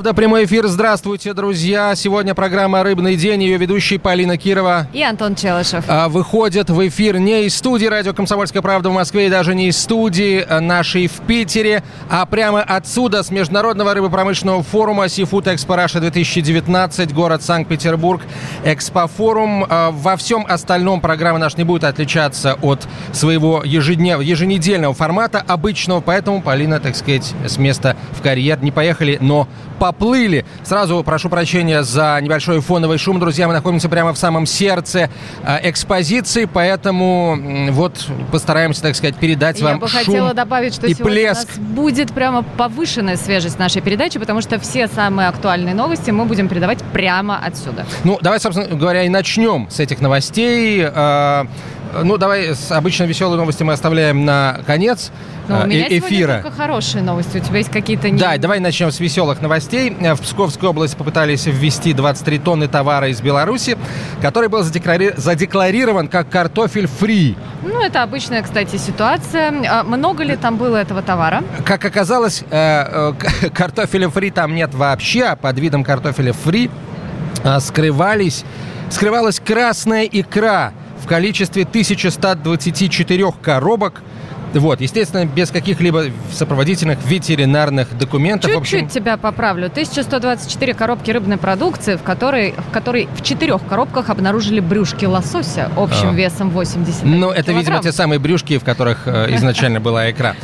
Правда, прямой эфир. Здравствуйте, друзья. Сегодня программа «Рыбный день». Ее ведущие Полина Кирова и Антон Челышев. А, выходят в эфир не из студии радио «Комсомольская правда» в Москве и даже не из студии нашей в Питере, а прямо отсюда, с Международного рыбопромышленного форума «Сифуд Экспо Раша-2019», город Санкт-Петербург, Экспофорум. А, во всем остальном программа наша не будет отличаться от своего ежедневного, еженедельного формата обычного, поэтому Полина, так сказать, с места в карьер не поехали, но поплыли. Сразу прошу прощения за небольшой фоновый шум. Друзья, мы находимся прямо в самом сердце э, экспозиции, поэтому вот постараемся, так сказать, передать Я вам бы шум хотела добавить, что и сегодня плеск. у нас будет прямо повышенная свежесть нашей передачи, потому что все самые актуальные новости мы будем передавать прямо отсюда. Ну, давай, собственно говоря, и начнем с этих новостей. Э, ну, давай с обычно веселые новости мы оставляем на конец Но у э, меня э- эфира. сегодня только хорошие новости. У тебя есть какие-то... не- Да, давай начнем с веселых новостей. Э, В Псковской области попытались ввести 23 тонны товара из Беларуси, который был задеклари- задекларирован как картофель фри. Ну, это обычная, кстати, ситуация. А много ли там было этого товара? Как оказалось, э, э, картофеля фри там нет вообще, а под видом картофеля фри скрывались, скрывалась красная икра количестве 1124 коробок. Вот, естественно, без каких-либо сопроводительных ветеринарных документов. В общем, Чуть-чуть тебя поправлю. 1124 коробки рыбной продукции, в которой, в которой в четырех коробках обнаружили брюшки лосося общим А. весом 80 Ну, это, видимо, килограмм. те самые брюшки, в которых э, изначально была икра.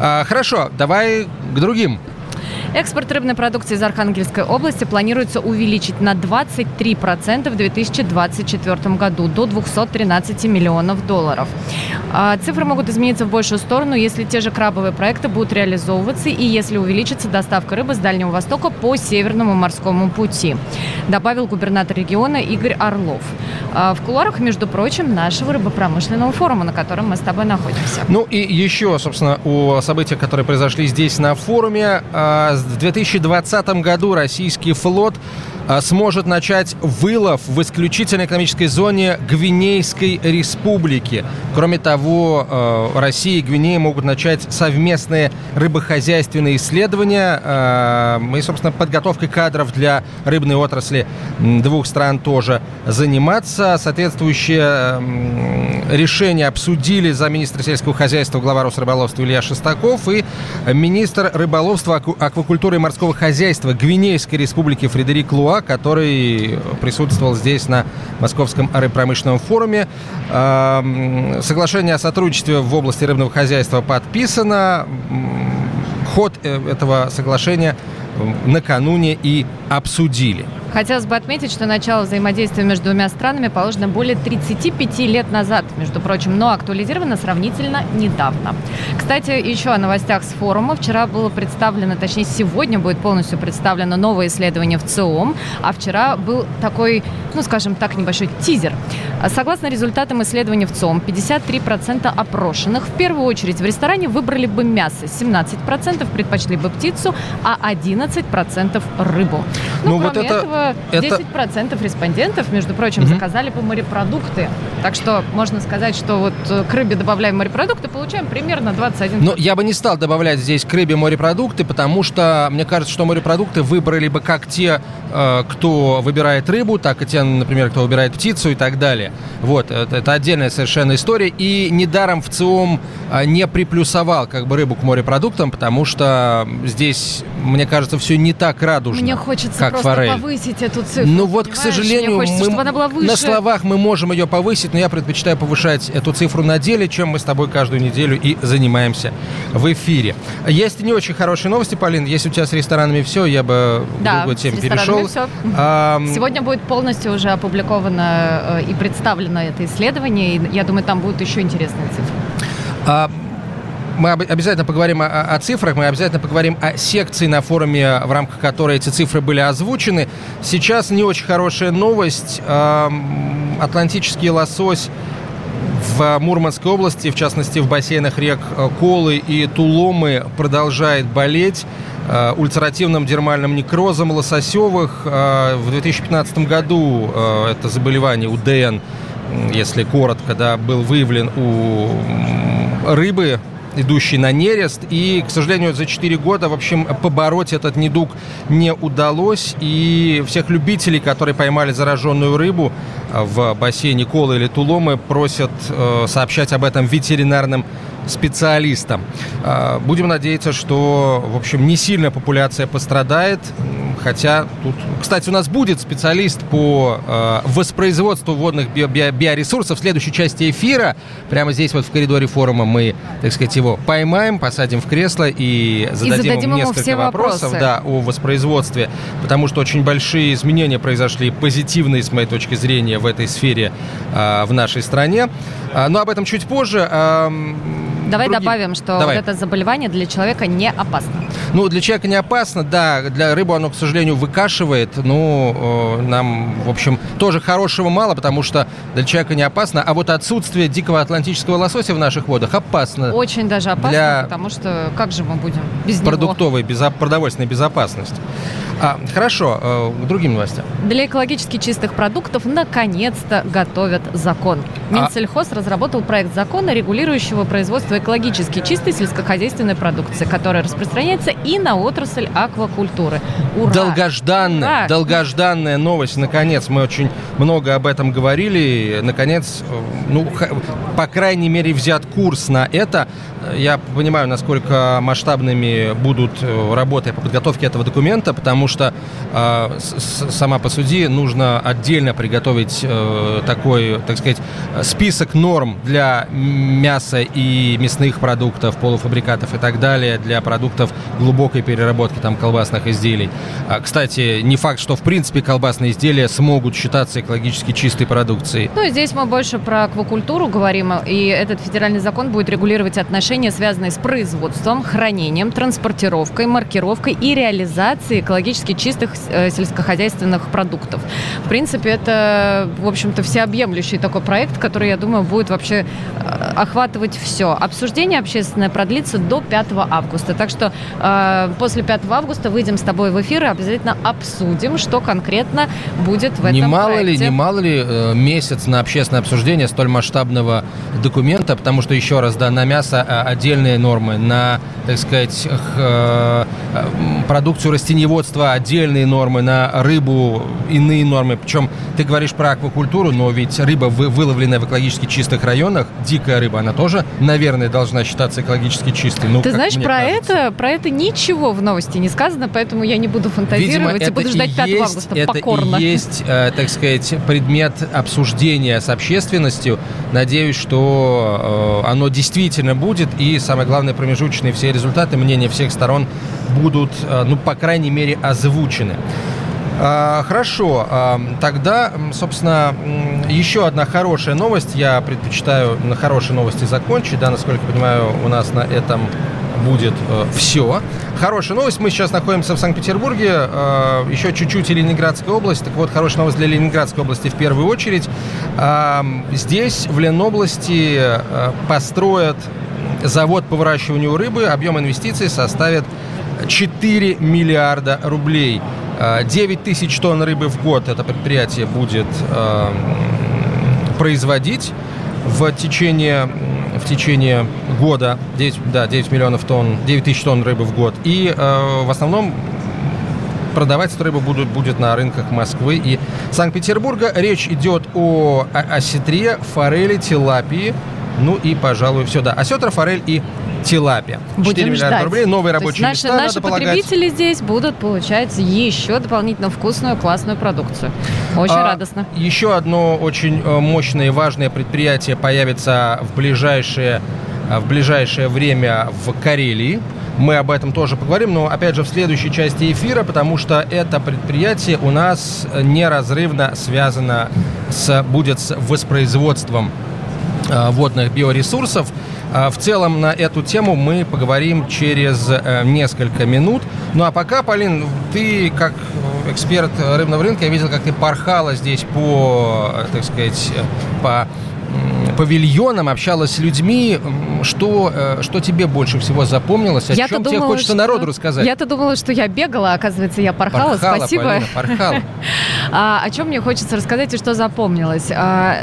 А, хорошо, давай к другим. Экспорт рыбной продукции из Архангельской области планируется увеличить на 23% в 2024 году до 213 миллионов долларов. А, Цифры могут измениться в большую сторону, если те же крабовые проекты будут реализовываться и если увеличится доставка рыбы с Дальнего Востока по Северному морскому пути, добавил губернатор региона Игорь Орлов. А, В кулуарах, между прочим, нашего рыбопромышленного форума, на котором мы с тобой находимся. Ну и еще, собственно, о событиях, которые произошли здесь на форуме. В 2020 году российский флот сможет начать вылов в исключительной экономической зоне Гвинейской республики. Кроме того, э, Россия и Гвинея могут начать совместные рыбохозяйственные исследования э, и, собственно, подготовкой кадров для рыбной отрасли двух стран тоже заниматься. Соответствующее решение обсудили замминистра сельского хозяйства, глава Росрыболовства Илья Шестаков и министр рыболовства, аку- аквакультуры и морского хозяйства Гвинейской республики Фредерик Луа, который присутствовал здесь на Московском рыбпромышленном форуме. Эм, Соглашение о сотрудничестве в области рыбного хозяйства подписано. Ход э, этого соглашения э, накануне и обсудили. Хотелось бы отметить, что начало взаимодействия между двумя странами положено более 35 лет назад, между прочим, но актуализировано сравнительно недавно. Кстати, еще о новостях с форума. Вчера было представлено, точнее, сегодня будет полностью представлено новое исследование в ЦИОМ, а вчера был такой, ну, скажем так, небольшой тизер. Согласно результатам исследования в ЦИОМ, 53% опрошенных в первую очередь в ресторане выбрали бы мясо, 17% предпочли бы птицу, а 11% рыбу. Ну, Ну, вот это- этого, это- 10% респондентов, между прочим, Мгм. заказали бы морепродукты. Так что можно сказать, что вот э, к рыбе добавляем морепродукты, получаем примерно 21%. Но я бы не стал добавлять здесь к рыбе морепродукты, потому что мне кажется, что морепродукты выбрали бы как те, э, кто выбирает рыбу, так и те, например, кто выбирает птицу и так далее. Вот, это, это отдельная совершенно история. И недаром в ЦИОМ э, не приплюсовал как бы рыбу к морепродуктам, потому что здесь, мне кажется, все не так радужно, Мне хочется как просто форель. повысить эту цифру. Ну вот, к понимаешь? сожалению, Мне хочется, мы- на словах мы можем ее повысить, но я предпочитаю повышать эту цифру на деле, чем мы с тобой каждую неделю и занимаемся в эфире. Есть не очень хорошие новости, Полин. Если у тебя с ресторанами все, я бы Да, другую тему перешел. всё. Ам, Сегодня будет полностью уже опубликовано э, и представлено это исследование, и я думаю, там будут еще интересные цифры. А, Мы об- обязательно поговорим о, о цифрах, мы обязательно поговорим о секции на форуме, в рамках которой эти цифры были озвучены. Сейчас не очень хорошая новость. Атлантический лосось в Мурманской области, в частности в бассейнах рек э, Колы и Туломы, продолжает болеть э, ультеративным дермальным некрозом лососевых. Э, В 2015 году это заболевание УДН, м, если коротко, да, был выявлен у рыбы идущий на нерест. И, к сожалению, за 4 года, в общем, побороть этот недуг не удалось. И всех любителей, которые поймали зараженную рыбу в бассейне Колы или Туломы, просят э, сообщать об этом ветеринарным специалистам. Э, будем надеяться, что, в общем, не сильно популяция пострадает. Хотя тут, кстати, у нас будет специалист по э, воспроизводству водных био био биоресурсов в следующей части эфира. Прямо здесь вот в коридоре форума мы, так сказать, его поймаем, посадим в кресло и зададим, и зададим ему несколько все вопросов вопросы. да, о воспроизводстве, потому что очень большие изменения произошли, позитивные, с моей точки зрения, в этой сфере э, в нашей стране. Э, но об этом чуть позже. Э, Давай другим... добавим, что Давай. вот это заболевание для человека не опасно. Ну, для человека не опасно, да. Для рыбы оно, к сожалению, выкашивает. Ну, э, нам, в общем, тоже хорошего мало, потому что для человека не опасно. А вот отсутствие дикого атлантического лосося в наших водах опасно. Очень даже опасно, для... потому что как же мы будем без Продуктовой, него? Безо... продовольственной безопасности. А, хорошо, э, к другим новостям. Для экологически чистых продуктов наконец-то готовят закон. А Минсельхоз а... разработал проект закона, регулирующего производство экологически чистой сельскохозяйственной продукции, которая распространяется и на отрасль аквакультуры. Ура! Долгожданная, Ура! долгожданная новость. Наконец, мы очень много об этом говорили. Наконец, ну, по крайней мере, взят курс на это. Я понимаю, насколько масштабными будут э, работы по подготовке этого документа, потому что э, сама по суде нужно отдельно приготовить э, такой, так сказать, список норм для мяса и мясных продуктов, полуфабрикатов и так далее, для продуктов глубокой переработки там колбасных изделий. А, кстати, не факт, что в принципе колбасные изделия смогут считаться экологически чистой продукцией. Ну, здесь мы больше про аквакультуру говорим, и этот федеральный закон будет регулировать отношения, связанные с производством, хранением, транспортировкой, маркировкой и реализацией экологически чистых э, сельскохозяйственных продуктов. В принципе, это, в общем-то, всеобъемлющий такой проект, который, я думаю, будет вообще э, охватывать все. Обсуждение общественное продлится до 5 августа. Так что э, после 5 августа выйдем с тобой в эфир и обязательно обсудим, что конкретно будет в этом не мало проекте. ли, не мало ли э, месяц на общественное обсуждение столь масштабного документа, потому что еще раз, да, на мясо э, отдельные нормы, на, так сказать, э, продукцию растениеводства отдельные нормы, на рыбу иные нормы. Причем ты говоришь про аквакультуру, но ведь рыба, выловленная в экологически чистых районах, дикая рыба, она тоже, наверное, должна считаться экологически чистой. Ну, ты знаешь, про кажется. это, про это ничего в новости не сказано, поэтому я не буду фантазировать Видимо, и буду ждать 5 есть, августа это покорно. Это есть, э, так сказать, предмет обсуждения с общественностью. Надеюсь, что э, оно действительно будет, и самое главное, промежуточные все результаты, мнения всех сторон будут, э, ну, по крайней мере, озвучены. А, хорошо, а, тогда, собственно, еще одна хорошая новость. Я предпочитаю на хорошей новости закончить, да, насколько я понимаю, у нас на этом будет э, все. Хорошая новость. Мы сейчас находимся в Санкт-Петербурге, э, еще чуть-чуть и Ленинградская область. Так вот, хорошая новость для Ленинградской области в первую очередь. Э, здесь, в Ленобласти, э, построят завод по выращиванию рыбы. Объем инвестиций составит 4 миллиарда рублей. 9 э, тысяч тонн рыбы в год это предприятие будет производить в течение, в течение года 9, да, 9 миллионов тонн, 9 тысяч тонн рыбы в год. И э, в основном продавать эту рыбу будут, будет на рынках Москвы и Санкт-Петербурга. Речь идет о осетре, форели, тилапии, ну и, пожалуй, все, да. Осетра, форель и тилапия. Будем 4 миллиарда ждать. рублей, новые рабочие наши, места, Наши потребители полагать. здесь будут получать еще дополнительно вкусную, классную продукцию. Очень а, радостно. Еще одно очень э, мощное и важное предприятие появится в ближайшее, э, в ближайшее время в Карелии. Мы об этом тоже поговорим, но опять же в следующей части эфира, потому что это предприятие у нас неразрывно связано с, будет с воспроизводством э, водных биоресурсов. А, в целом на эту тему мы поговорим через э, несколько минут. Ну а пока, Полин, ты как эксперт рыбного рынка, я видел, как ты порхала здесь по, так сказать, по павильонам, общалась с людьми. Что, э, что тебе больше всего запомнилось? О я чем думала, тебе хочется что... народу рассказать? Я-то думала, что я бегала, а оказывается, я порхала. порхала Спасибо. Полина, порхала. а, о чем мне хочется рассказать и что запомнилось? А,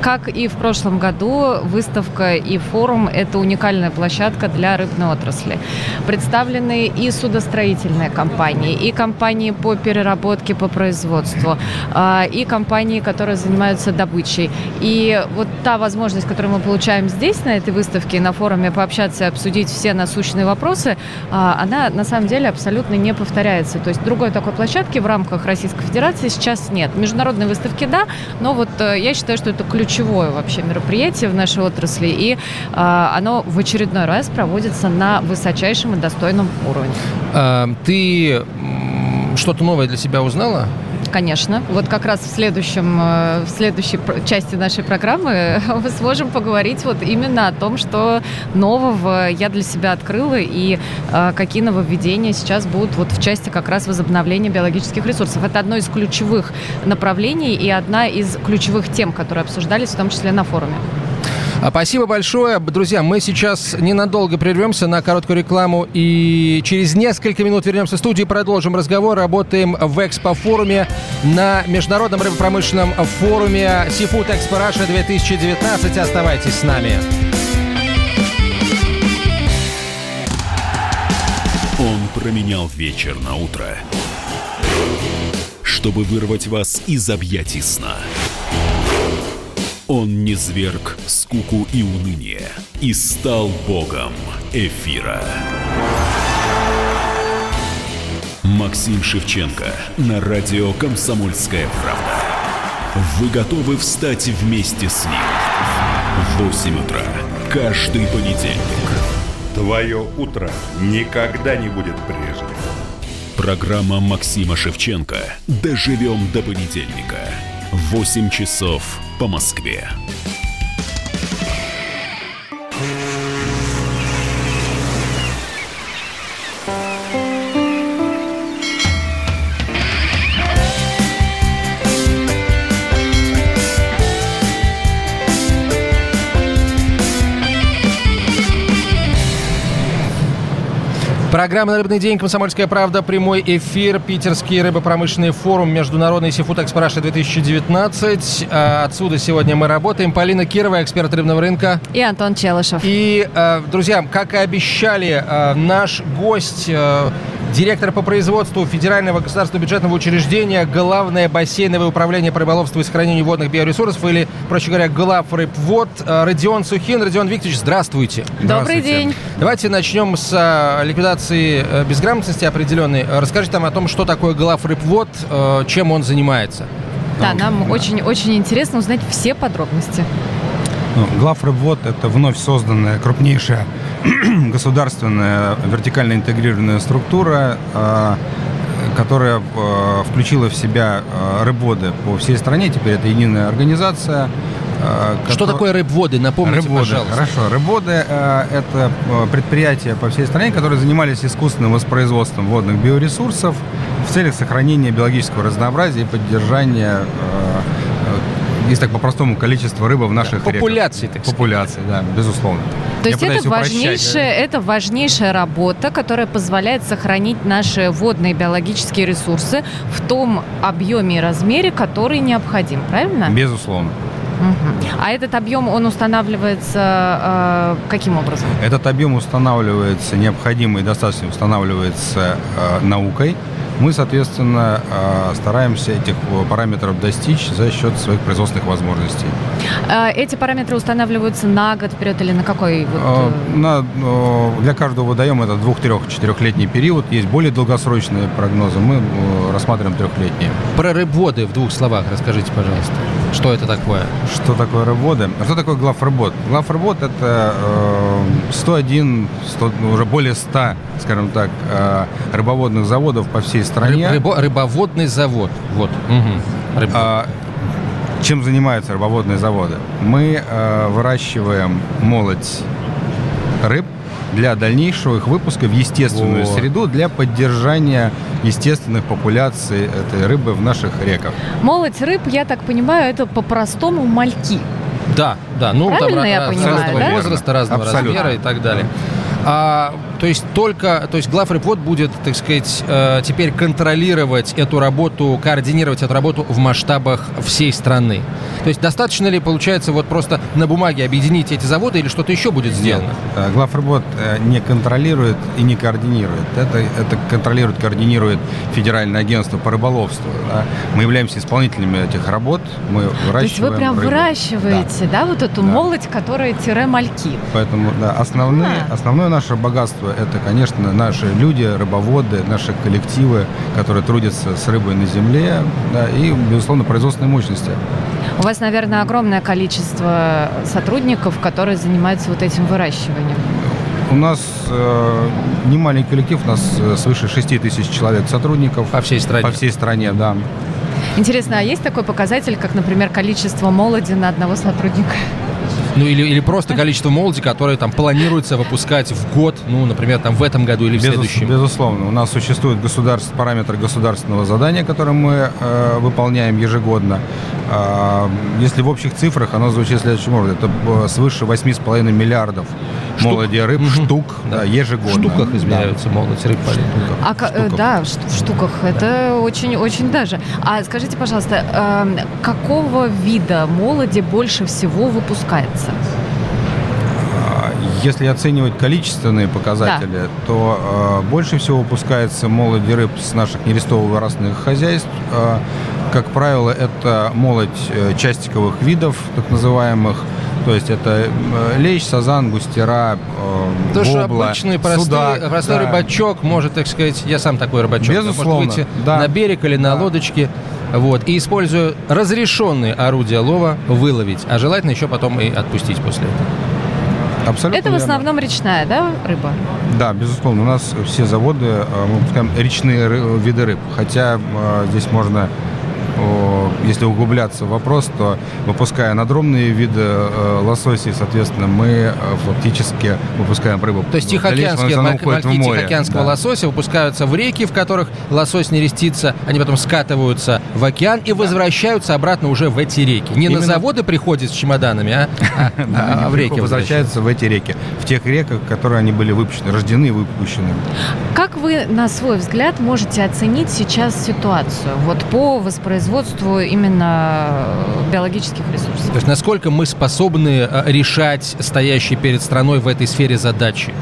Как и в прошлом году, выставка и форум – это уникальная площадка для рыбной отрасли. Представлены и судостроительные компании, и компании по переработке, по производству, а, и компании, которые занимаются добычей. И вот та возможность, которую мы получаем здесь, на этой выставке, на форуме, пообщаться и обсудить все насущные вопросы, а, она на самом деле абсолютно не повторяется. То есть другой такой площадки в рамках Российской Федерации сейчас нет. Международные выставки – да, но вот э, я считаю, что это ключевое вообще мероприятие в нашей отрасли, и а, оно в очередной раз проводится на высочайшем и достойном уровне. А, ты что-то новое для себя узнала? Конечно. Вот как раз в, следующем, э, в следующей части нашей программы мы сможем поговорить вот именно о том, что нового я для себя открыла и э, какие нововведения сейчас будут вот в части как раз возобновления биологических ресурсов. Это одно из ключевых направлений и одна из ключевых тем, которые обсуждались в том числе на форуме. А, спасибо большое. Друзья, мы сейчас ненадолго прервемся на короткую рекламу и через несколько минут вернемся в студию и продолжим разговор. Работаем в экспо-форуме на Международном рыбопромышленном форуме Seafood Expo Russia 2019. Оставайтесь с нами. Он променял вечер на утро, чтобы вырвать вас из объятий сна. Он не зверг скуку и уныние и стал богом эфира. Максим Шевченко на радио «Комсомольская правда». Вы готовы встать вместе с ним? В 8 утра каждый понедельник. Твое утро никогда не будет прежним. Программа Максима Шевченко «Доживем до понедельника». 8 часов по Москве. Программа «Рыбный день», «Комсомольская правда», прямой эфир, Питерский рыбопромышленный форум, Международный Сифуд Экспораша 2019. А, отсюда сегодня мы работаем. Полина Кирова, эксперт рыбного рынка. И Антон Челышев. И, а, друзья, как и обещали, а, наш гость директор по производству Федерального государственного бюджетного учреждения, главное бассейновое управление по рыболовству и сохранению водных биоресурсов, или, проще говоря, глав рыбвод, Родион Сухин. Родион Викторович, здравствуйте. Добрый день. Давайте начнем с ликвидации э, безграмотности определенной. Расскажите нам о том, что такое глав рыбвод, э, чем он занимается. Да, нам очень-очень интересно узнать все подробности. Ну, Главрыбвод – это вновь созданная крупнейшая государственная вертикально интегрированная структура, а, которая а, включила в себя а, рыбводы по всей стране. Теперь это единая организация. Что который... такое рыбводы? Напомните, рыбводы. пожалуйста. Хорошо. Рыбводы – это предприятия по всей стране, которые занимались искусственным воспроизводством водных биоресурсов в целях сохранения биологического разнообразия и поддержания есть так по-простому количество рыбы в наших да, популяции, реках. Популяции, да, безусловно. То есть это важнейшая, это важнейшая работа, которая позволяет сохранить наши водные биологические ресурсы в том объеме и размере, который необходим, правильно? Безусловно. Угу. А этот объем, он устанавливается э, каким образом? Этот объем устанавливается, необходимый и достаточно устанавливается э, наукой. Мы, соответственно, э, стараемся этих параметров достичь за счет своих производственных возможностей. Э, эти параметры устанавливаются на год вперед или на какой? Вот... Э, на, для каждого водоема это двух, трех, четырехлетний период. Есть более долгосрочные прогнозы. Мы рассматриваем трехлетние. Про рыбводы в двух словах расскажите, пожалуйста. Что это такое? Что такое рыбводы? А что такое главрыбот? Главрыбот – это э, 101, 100, уже более 100, скажем так, э, рыбоводных заводов по всей стране. Рыбо, рыбоводный завод. Вот. Угу. Рыб... А, чем занимаются рыбоводные заводы? Мы э, выращиваем молоть рыб для дальнейшего их выпуска в естественную вот. среду для поддержания естественных популяций этой рыбы в наших реках. Молоть рыб, я так понимаю, это по-простому мальки. Да, да. Ну, Правильно там, я понимаю, разного да? возраста, разного Абсолютно. размера и так далее. А то есть только, то есть главрепот будет, так сказать, э, теперь контролировать эту работу, координировать эту работу в масштабах всей страны. То есть достаточно ли, получается, вот просто на бумаге объединить эти заводы или что-то еще будет сделано? Нет. Главрепот не контролирует и не координирует. Это, это контролирует, координирует Федеральное агентство по рыболовству. Да? Мы являемся исполнителями этих работ, мы выращиваем То есть вы прям рыбу. выращиваете, да, да вот эту да. молоть, которая тире-мальки? Поэтому, да, основные, а. основное наше богатство – это, конечно, наши люди, рыбоводы, наши коллективы, которые трудятся с рыбой на земле, да, и, безусловно, производственные мощности. У вас, наверное, огромное количество сотрудников, которые занимаются вот этим выращиванием. У нас э, не маленький коллектив, у нас э, свыше 6 тысяч человек сотрудников. По всей стране? По всей стране, да. Интересно, а есть такой показатель, как, например, количество молоди на одного сотрудника? Ну или, или просто количество молоди, которое там планируется выпускать в год, ну, например, там в этом году или в Безус, следующем. Безусловно. У нас существует государств, параметр государственного задания, которое мы э, выполняем ежегодно. Э, если в общих цифрах, оно звучит следующим образом. Это э, свыше 8,5 миллиардов штук. молоди рыб, угу. штук да. Да, ежегодно. В штуках измеряются да. молодь рыб по А, штуках. Да, в штуках. Да. Это очень-очень даже. А скажите, пожалуйста, э, какого вида молоди больше всего выпускается? Если оценивать количественные показатели, да. то э, больше всего выпускается молоди рыб с наших нерестово-вырастных хозяйств. Э, как правило, это молодь э, частиковых видов, так называемых. То есть это э, лещ, сазан, густера, э, То, что обычный простой, судак, простой да. рыбачок может, так сказать, я сам такой рыбачок, Безусловно, может выйти да. на берег или на да. лодочке, вот, и используя разрешенные орудия лова, выловить, а желательно еще потом и отпустить после этого. Абсолютно Это в основном верно. речная, да, рыба? Да, безусловно. У нас все заводы, э, мы выпускаем речные виды рыб. Хотя э, здесь можно если углубляться в вопрос, то выпуская надромные виды э, лососей, соответственно, мы э, фактически выпускаем рыбу. То есть тихоокеанские мальки тихоокеанского да. лосося выпускаются в реки, в которых лосось не рестится, они потом скатываются в океан и возвращаются обратно уже в эти реки. Не Именно... на заводы приходят с чемоданами, а, а, а в реки возвращаются в эти реки, в тех реках, которые они были выпущены, рождены и выпущены. Как вы, на свой взгляд, можете оценить сейчас ситуацию вот по воспроизводству именно э, биологических ресурсов. То есть насколько мы способны э, решать стоящие перед страной в этой сфере задачи?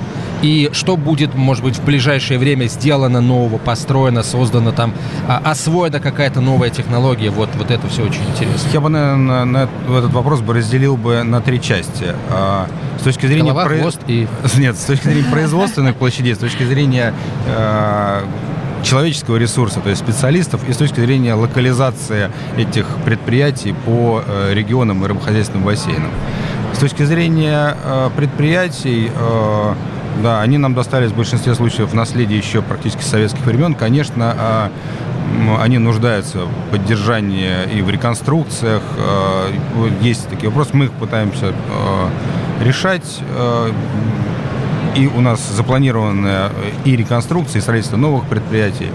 И что будет, может быть, в ближайшее время сделано нового, построено, создано там, а, освоена какая-то новая технология? Вот, вот это все очень интересно. Я бы, наверное, на, на этот вопрос бы разделил бы на три части. А, с точки зрения... Голова, про... хвост и... Нет, с точки зрения производственных площадей, с точки зрения а, человеческого ресурса, то есть специалистов, и с точки зрения локализации этих предприятий по э, регионам и рыбохозяйственным бассейнам. С точки зрения э, предприятий, э, да, они нам достались в большинстве случаев в наследие еще практически советских времен. Конечно, они нуждаются в поддержании и в реконструкциях. Есть такие вопросы, мы их пытаемся решать и у нас запланированы и реконструкция, и строительство новых предприятий.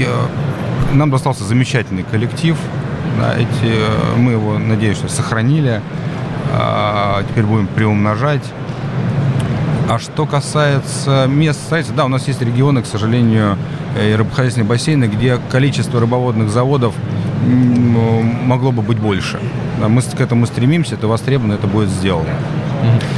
Э, нам достался замечательный коллектив. Эти, э, мы его, надеюсь, что сохранили. А, теперь будем приумножать. А что касается мест строительства, да, у нас есть регионы, к сожалению, и рыбохозяйственные бассейны, где количество рыбоводных заводов могло бы быть больше. Мы к этому стремимся, это востребовано, это будет сделано.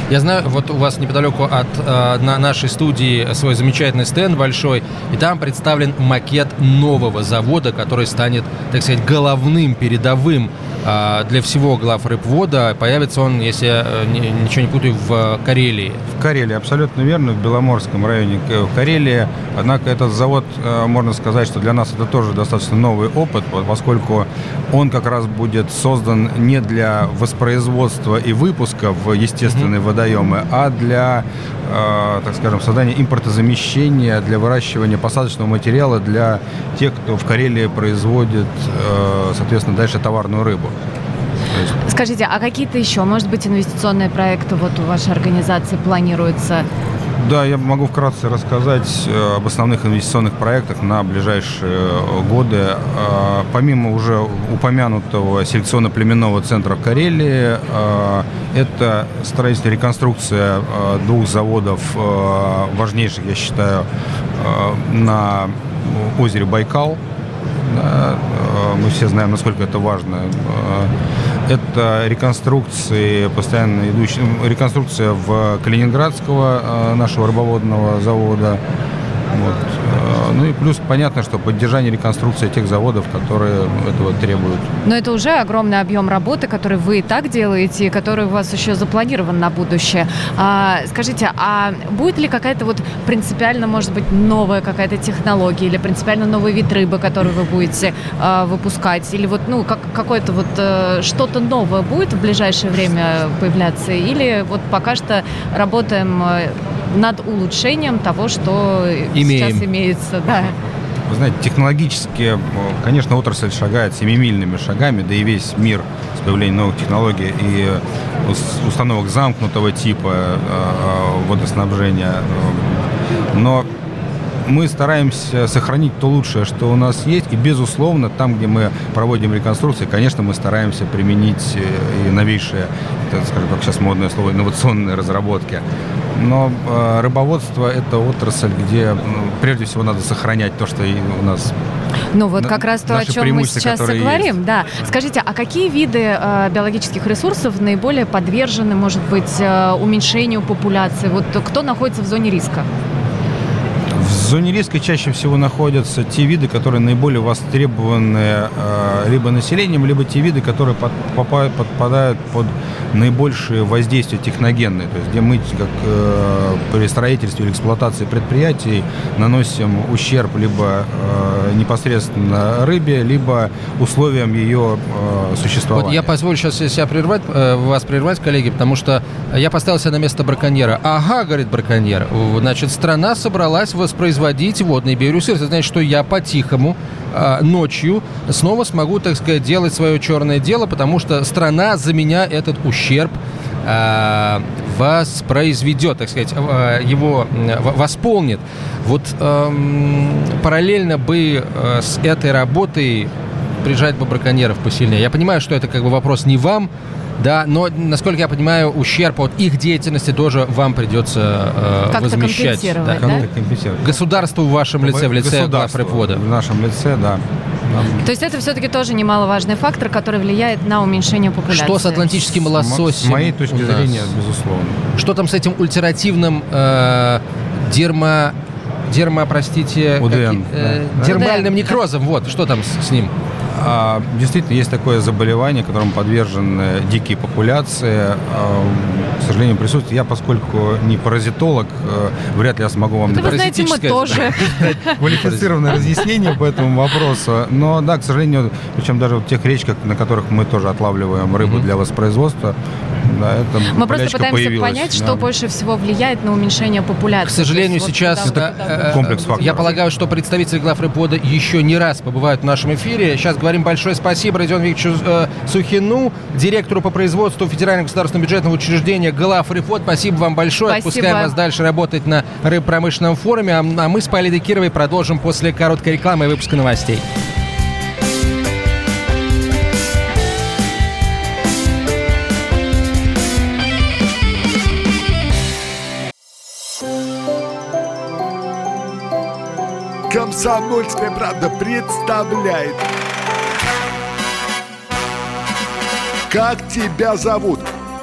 Я знаю, вот у вас неподалеку от э, на нашей студии свой замечательный стенд большой, и там представлен макет нового завода, который станет, так сказать, головным, передовым для всего глав рыбвода. Появится он, если я э, ничего не путаю, в Карелии. В Карелии, абсолютно верно, в Беломорском районе Карелии. Однако этот завод, э, можно сказать, что для нас это тоже достаточно новый опыт, поскольку он как раз будет создан не для воспроизводства и выпуска в естественные mm-hmm. водоемы, а для, э, так скажем, создания импортозамещения, для выращивания посадочного материала для тех, кто в Карелии производит, э, соответственно, дальше товарную рыбу. Скажите, а какие-то еще, может быть, инвестиционные проекты вот у вашей организации планируются Да, я могу вкратце рассказать э, об основных инвестиционных проектах на ближайшие годы. Э, помимо уже упомянутого селекционно-племенного центра в Карелии, э, это строительство и реконструкция двух заводов важнейших, я считаю, на озере Байкал. Мы все знаем, насколько это важно это реконструкции, постоянно идущие, реконструкция в Калининградского э, нашего рыбоводного завода. Вот. Э, ну и плюс понятно, что поддержание реконструкции тех заводов, которые этого требуют. Но это уже огромный объем работы, который вы и так делаете, и который у вас еще запланирован на будущее. А, скажите, а будет ли какая-то вот принципиально, может быть, новая какая-то технология или принципиально новый вид рыбы, который вы будете а, выпускать? Или вот, ну, как, какое-то вот а, что-то новое будет в ближайшее время появляться? Или вот пока что работаем э, над улучшением того, что Имеем. сейчас имеется. Да. Вы знаете, технологически, конечно, отрасль шагает семимильными шагами, да и весь мир с появлением новых технологий и установок замкнутого типа э, э, водоснабжения. Но мы стараемся сохранить то лучшее, что у нас есть, и, безусловно, там, где мы проводим реконструкции, конечно, мы стараемся применить э, и новейшие, это, скажем, как сейчас модное слово, инновационные разработки. Но э, рыбоводство – это отрасль, где прежде всего надо сохранять то, что у нас ну вот как раз то, о чем мы сейчас и говорим, есть. да. Скажите, а какие виды э, биологических ресурсов наиболее подвержены, может быть, э, уменьшению популяции? Вот кто находится в зоне риска? В зоне риска чаще всего находятся те виды, которые наиболее востребованы э, либо населением, либо те виды, которые под, попадают, подпадают под наибольшее воздействие техногенное, то есть где мы как э, при строительстве или эксплуатации предприятий наносим ущерб либо э, непосредственно рыбе, либо условиям ее э, существования. Вот я позволю сейчас себя прервать, э, вас прервать, коллеги, потому что я поставил себя на место браконьера. Ага, говорит браконьер, значит, страна собралась воспроизводить производить водные биоресурсы. Это значит, что я по-тихому э, ночью снова смогу, так сказать, делать свое черное дело, потому что страна за меня этот ущерб э, воспроизведет, так сказать, э, его восполнит. Вот э, параллельно бы э, с этой работой прижать бы браконьеров посильнее. Я понимаю, что это как бы вопрос не вам, да, но, насколько я понимаю, ущерб от их деятельности тоже вам придется э, возмещать. Да? Да? Государству в вашем лице, в лице главпрепода. В нашем лице, да. То есть это все-таки тоже немаловажный фактор, который влияет на уменьшение популяции. Что с атлантическим лососем? С моей точки зрения, безусловно. Что там с этим ультеративным э, дерма дерма, простите, УДН, как, э, да. дермальным УДН. некрозом. Вот, что там с, с ним? А, действительно, есть такое заболевание, которому подвержены дикие популяции. К сожалению, присутствует. Я, поскольку не паразитолог, э, вряд ли я смогу вам... Это вы знаете, мы тоже. Квалифицированное разъяснение по этому вопросу. Но да, к сожалению, причем даже в тех речках, на которых мы тоже отлавливаем рыбу для воспроизводства, да, это Мы просто пытаемся понять, да. что больше всего влияет на уменьшение популяции. К сожалению, есть, сейчас вот, да, комплекс факторов. Я полагаю, что представители главрепода еще не раз побывают в нашем эфире. Сейчас говорим большое спасибо Родиону Викторовичу э, Сухину, директору по производству Федерального государственного бюджетного учреждения главрепод. Спасибо вам большое. Спасибо. Отпускаем вас дальше работать на рыбпромышленном форуме. А, а мы с Полиной Кировой продолжим после короткой рекламы и выпуска новостей. Комсомольская правда представляет. Как тебя зовут?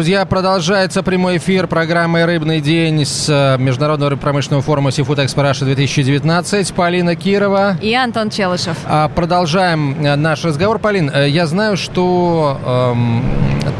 Друзья, продолжается прямой эфир программы «Рыбный день» с э, Международного промышленного форума Seafood Expo Russia 2019. Полина Кирова. И Антон Челышев. А, продолжаем э, наш разговор. Полин, э, я знаю, что эм,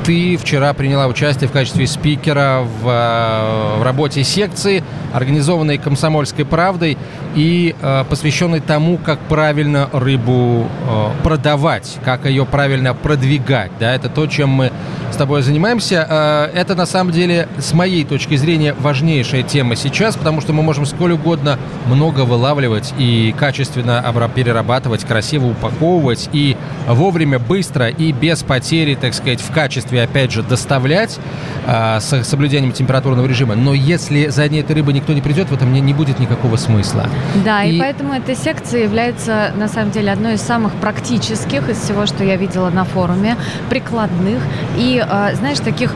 ты вчера приняла участие в качестве спикера в, в работе секции, организованной «Комсомольской правдой» и э, посвященной тому, как правильно рыбу э, продавать, как ее правильно продвигать. Да? Это то, чем мы с тобой занимаемся. Э, это на самом деле, с моей точки зрения, важнейшая тема сейчас, потому что мы можем сколь угодно много вылавливать и качественно перерабатывать, красиво упаковывать и вовремя, быстро и без потери, так сказать, в качестве, опять же, доставлять э, с соблюдением температурного режима. Но если за этой рыбой никто не придет, в этом не, будет никакого смысла. Да, и... и поэтому эта секция является, на самом деле, одной из самых практических из всего, что я видела на форуме, прикладных и а, знаешь, таких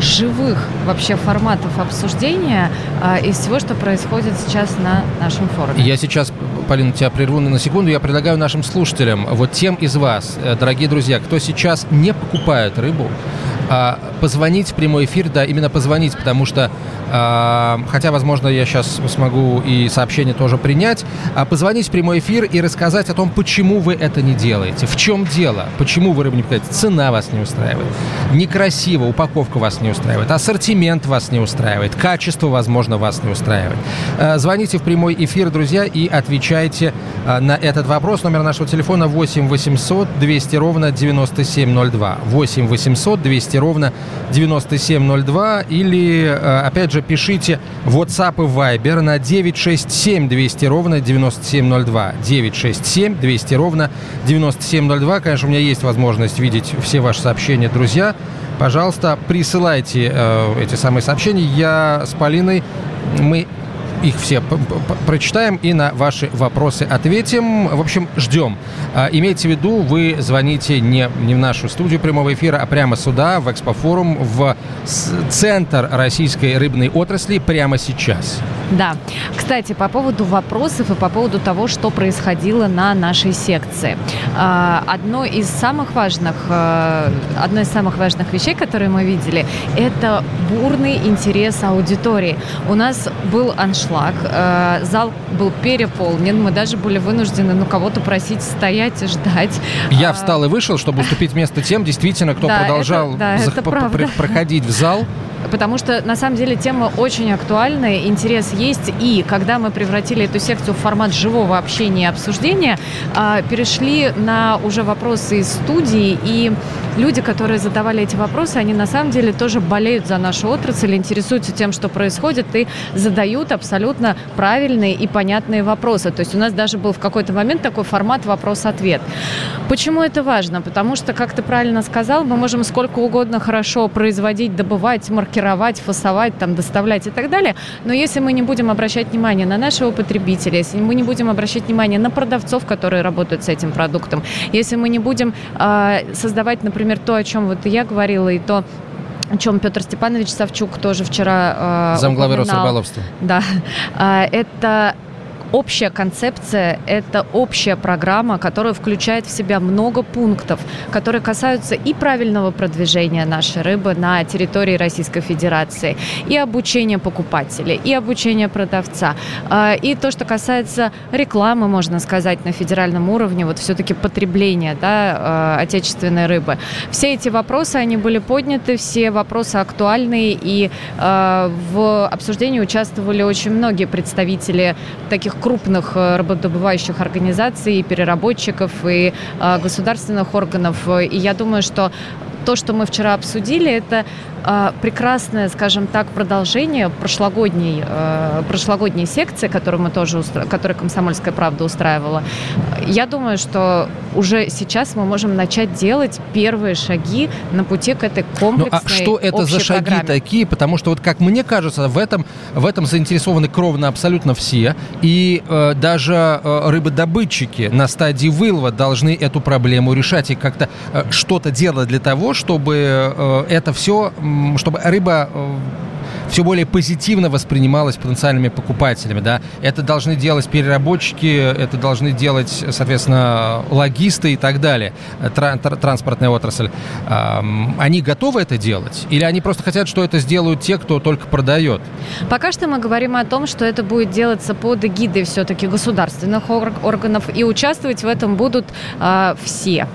живых вообще форматов обсуждения а, из всего, что происходит сейчас на нашем форуме. Я сейчас, Полина, тебя прерву на секунду. Я предлагаю нашим слушателям, вот тем из вас, э, дорогие друзья, кто сейчас не покупает рыбу, а, позвонить в прямой эфир, да, именно позвонить, потому что, а, хотя, возможно, я сейчас смогу и сообщение тоже принять, а позвонить в прямой эфир и рассказать о том, почему вы это не делаете, в чем дело, почему вы рыбу не покупаете, цена вас не устраивает, некрасиво, упаковка вас не устраивает, ассортимент вас не устраивает, качество, возможно, вас не устраивает. А, звоните в прямой эфир, друзья, и отвечайте а, на этот вопрос. Номер нашего телефона 8 800 200 ровно 9702. 8 800 200 ровно 9702 или, э, опять же, пишите WhatsApp и Viber на 967 200 ровно 9702. 967 200 ровно 9702. Конечно, у меня есть возможность видеть все ваши сообщения, друзья. Пожалуйста, присылайте э, эти самые сообщения. Я с Полиной, мы их все прочитаем и на ваши вопросы ответим. В общем, ждем. А, имейте в виду, вы звоните не, не в нашу студию прямого эфира, а прямо сюда, в Экспофорум, в центр российской рыбной отрасли прямо сейчас. Да. Кстати, по поводу вопросов и по поводу того, что происходило на нашей секции. А, одно из самых важных, э, одно из самых важных вещей, которые мы видели, это бурный интерес аудитории. У нас был аншлаг, э, зал был переполнен, мы даже были вынуждены ну, кого-то просить стоять и ждать. Я а, встал и вышел, чтобы уступить место тем, действительно, кто да, продолжал это, да, это проходить в зал потому что на самом деле тема очень актуальная, интерес есть, и когда мы превратили эту секцию в формат живого общения и обсуждения, а, перешли на уже вопросы из студии, и люди, которые задавали эти вопросы, они на самом деле тоже болеют за нашу отрасль, интересуются тем, что происходит, и задают абсолютно правильные и понятные вопросы. То есть у нас даже был в какой-то момент такой формат вопрос-ответ. Почему это важно? Потому что, как ты правильно сказал, мы можем сколько угодно хорошо производить, добывать, маркировать, фасовать, там, доставлять и так далее, но если мы не будем обращать внимание на нашего потребителя, если мы не будем обращать внимание на продавцов, которые работают с этим продуктом, если мы не будем э, создавать, например, то, о чем вот я говорила, и то, о чем Петр Степанович Савчук тоже вчера э, Замглавы Росрыболовства. Да. Э, это общая концепция – это общая программа, которая включает в себя много пунктов, которые касаются и правильного продвижения нашей рыбы на территории Российской Федерации, и обучения покупателей, и обучения продавца, а, и то, что касается рекламы, можно сказать, на федеральном уровне, вот все-таки потребления да, а, отечественной рыбы. Все эти вопросы, они были подняты, все вопросы актуальные, и а, в обсуждении участвовали очень многие представители таких крупных э, работодобывающих организаций, переработчиков, и э, государственных органов. И я думаю, что то, что мы вчера обсудили, это э, прекрасное, скажем так, продолжение прошлогодней, э, прошлогодней секции, которую мы тоже, устра... которую «Комсомольская правда» устраивала. Я думаю, что уже сейчас мы можем начать делать первые шаги на пути к этой комплексной ну, а что это за шаги программе? такие? Потому что, вот как мне кажется, в этом, в этом заинтересованы кровно абсолютно все. И э, даже э, рыбодобытчики на стадии вылова должны эту проблему решать и как-то э, что-то делать для того, чтобы э, это все, чтобы рыба э, все более позитивно воспринималось потенциальными покупателями, да. Это должны делать переработчики, это должны делать, соответственно, логисты и так далее, тран- транспортная отрасль. Они готовы это делать? Или они просто хотят, что это сделают те, кто только продает? Пока что мы говорим о том, что это будет делаться под эгидой все-таки государственных органов, и участвовать в этом будут э, все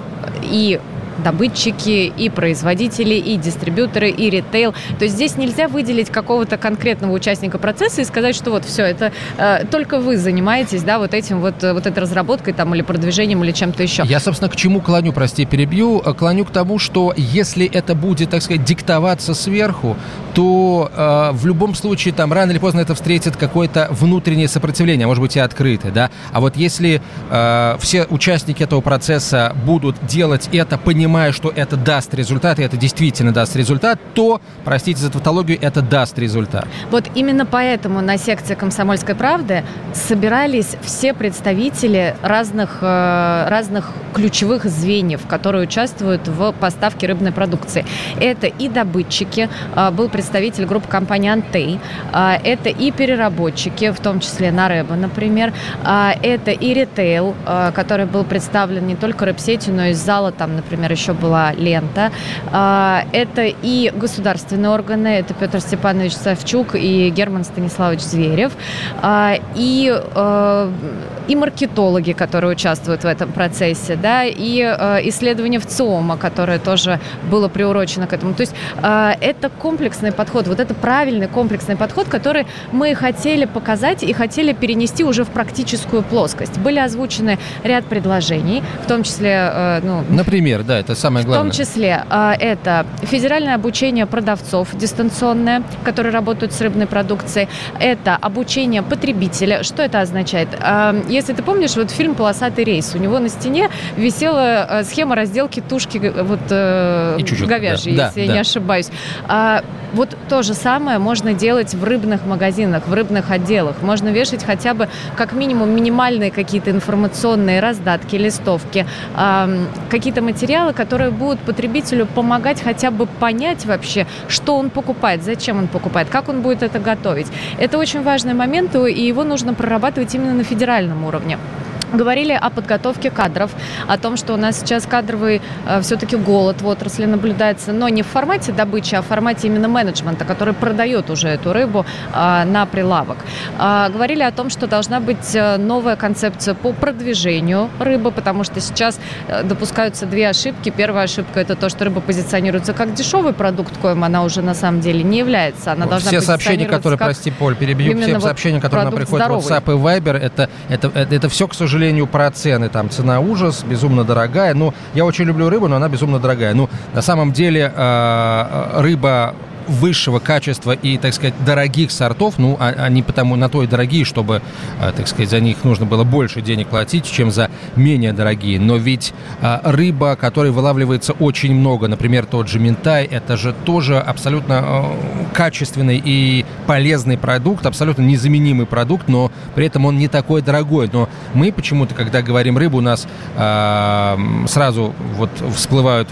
и добытчики, и производители, и дистрибьюторы, и ритейл. То есть здесь нельзя выделить какого-то конкретного участника процесса и сказать, что вот все, это э, только вы занимаетесь, да, вот этим вот, вот этой разработкой там или продвижением или чем-то еще. Я, собственно, к чему клоню, прости, перебью, э, клоню к тому, что если это будет, так сказать, диктоваться сверху, то э, в любом случае там рано или поздно это встретит какое-то внутреннее сопротивление, может быть и открытое, да. А вот если э, все участники этого процесса будут делать это, понимая понимая, что это даст результат, и это действительно даст результат, то, простите за тавтологию, это даст результат. Вот именно поэтому на секции «Комсомольской правды» собирались все представители разных, э, разных ключевых звеньев, которые участвуют в поставке рыбной продукции. Это и добытчики, э, был представитель группы компании «Антей», э, это и переработчики, в том числе на Рэба, например, это и ритейл, который был представлен не только рыбсетью, но и из зала, там, например, еще была лента. А, это и государственные органы, это Петр Степанович Савчук и Герман Станиславович Зверев, а, и, а, и маркетологи, которые участвуют в этом процессе, да, и исследование в ЦИОМа, которое тоже было приурочено к этому. То есть это комплексный подход, вот это правильный комплексный подход, который мы хотели показать и хотели перенести уже в практическую плоскость. Были озвучены ряд предложений, в том числе... Ну, Например, да, это самое главное. В том числе а, это федеральное обучение продавцов дистанционное, которые работают с рыбной продукцией. Это обучение потребителя. Что это означает? А, если ты помнишь, вот фильм «Полосатый рейс», у него на стене висела а, схема разделки тушки вот, э, чуть-чуть, говяжьей, да, если да, я да. не ошибаюсь. Вот то же самое можно делать в рыбных магазинах, в рыбных отделах. Можно вешать хотя бы как минимум минимальные какие-то информационные раздатки, листовки, какие-то материалы, которые будут потребителю помогать хотя бы понять вообще, что он покупает, зачем он покупает, как он будет это готовить. Это очень важный момент, и его нужно прорабатывать именно на федеральном уровне. Говорили о подготовке кадров, о том, что у нас сейчас кадровый э, все-таки голод в отрасли наблюдается, но не в формате добычи, а в формате именно менеджмента, который продает уже эту рыбу э, на прилавок. Э, говорили о том, что должна быть э, новая концепция по продвижению рыбы, потому что сейчас э, допускаются две ошибки. Первая ошибка это то, что рыба позиционируется как дешевый продукт, коим она уже на самом деле не является. Она должна все сообщения, которые, прости, Поль, перебью, все вот сообщения, которые нам приходят в WhatsApp и Viber, это, это, это, это все, к сожалению, сожалению, про цены. Там цена ужас, безумно дорогая. Ну, я очень люблю рыбу, но она безумно дорогая. Ну, на самом деле э, рыба высшего качества и, так сказать, дорогих сортов, ну, а, они потому на то и дорогие, чтобы, а, так сказать, за них нужно было больше денег платить, чем за менее дорогие. Но ведь а, рыба, которой вылавливается очень много, например, тот же ментай, это же тоже абсолютно качественный и полезный продукт, абсолютно незаменимый продукт, но при этом он не такой дорогой. Но мы почему-то, когда говорим рыбу, у нас сразу вот всплывают,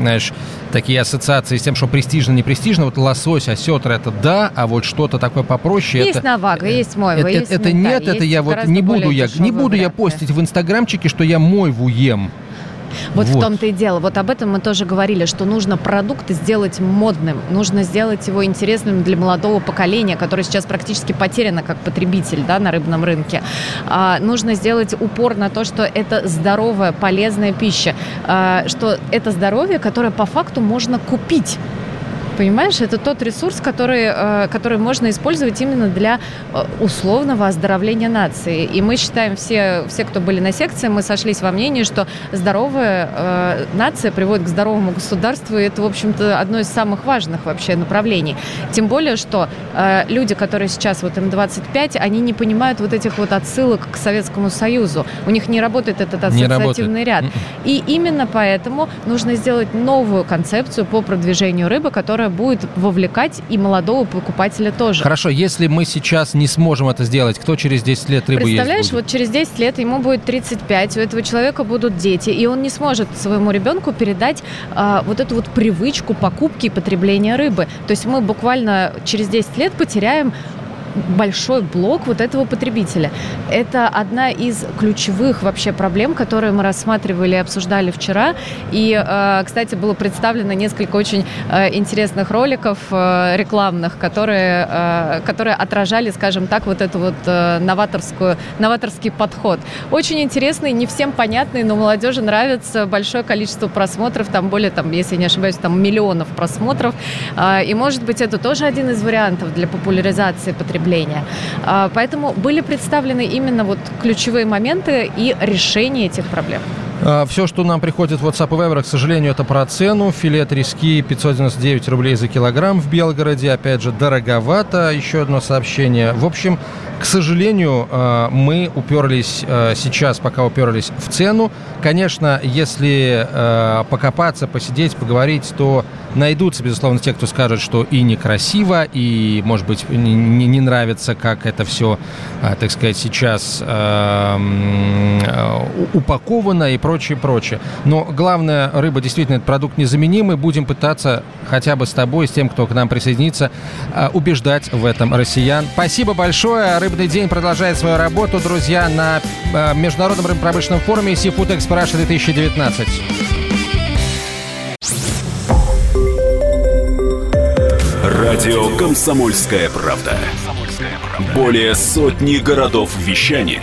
знаешь, такие ассоциации с тем, что престижно, не престижно. Вот лосось, осетр это да, а вот что-то такое попроще. Есть это, навага, есть мойва, это, есть это нет, это я вот не буду я не буду я постить в инстаграмчике, что я мойву ем. Вот, вот в том-то и дело. Вот об этом мы тоже говорили, что нужно продукт сделать модным, нужно сделать его интересным для молодого поколения, которое сейчас практически потеряно как потребитель да, на рыбном рынке. А, нужно сделать упор на то, что это здоровая, полезная пища, а, что это здоровье, которое по факту можно купить понимаешь, это тот ресурс, который, э, который можно использовать именно для э, условного оздоровления нации. И мы считаем, все, все, кто были на секции, мы сошлись во мнении, что здоровая э, нация приводит к здоровому государству, и это, в общем-то, одно из самых важных вообще направлений. Тем более, что люди, которые сейчас, вот им 25, они не понимают вот этих вот отсылок к Советскому Союзу. У них не работает этот ассоциативный ряд. М-м. И именно поэтому нужно сделать новую концепцию по продвижению рыбы, которая которая будет вовлекать и молодого покупателя тоже. Хорошо, если мы сейчас не сможем это сделать, кто через 10 лет рыбу есть Представляешь, будет? вот через 10 лет ему будет 35, у этого человека будут дети, и он не сможет своему ребенку передать а, вот эту вот привычку покупки и потребления рыбы. То есть мы буквально через 10 лет потеряем большой блок вот этого потребителя. Это одна из ключевых вообще проблем, которые мы рассматривали и обсуждали вчера. И, э, кстати, было представлено несколько очень э, интересных роликов э, рекламных, которые, которые отражали, скажем так, вот эту вот новаторскую, новаторский подход. Очень интересный, не всем понятный, но молодежи нравится большое количество просмотров, там более, там, если не ошибаюсь, там миллионов просмотров. И, может быть, это тоже один из вариантов для популяризации потребления потребления. А, поэтому были представлены именно вот ключевые моменты и решение этих проблем. А, Все, что нам приходит в WhatsApp и Viber, к сожалению, это про цену. Филе трески 599 рублей за килограмм в Белгороде. Опять же, дороговато. Еще одно сообщение. В общем, к сожалению, а, мы уперлись а, сейчас, пока уперлись в цену. Конечно, если покопаться, посидеть, поговорить, то найдутся, безусловно, те, кто скажет, что и некрасиво, и, может быть, не, нравится, как это все, так сказать, сейчас упаковано и прочее, прочее. Но главное, рыба действительно это продукт незаменимый. Будем пытаться хотя бы с тобой, с тем, кто к нам присоединится, убеждать в этом россиян. Спасибо большое. Рыбный день продолжает свою работу, друзья, на Международном рыбно-промышленном форуме Seafood Expo 2019. Радио «Комсомольская правда». Более сотни городов вещания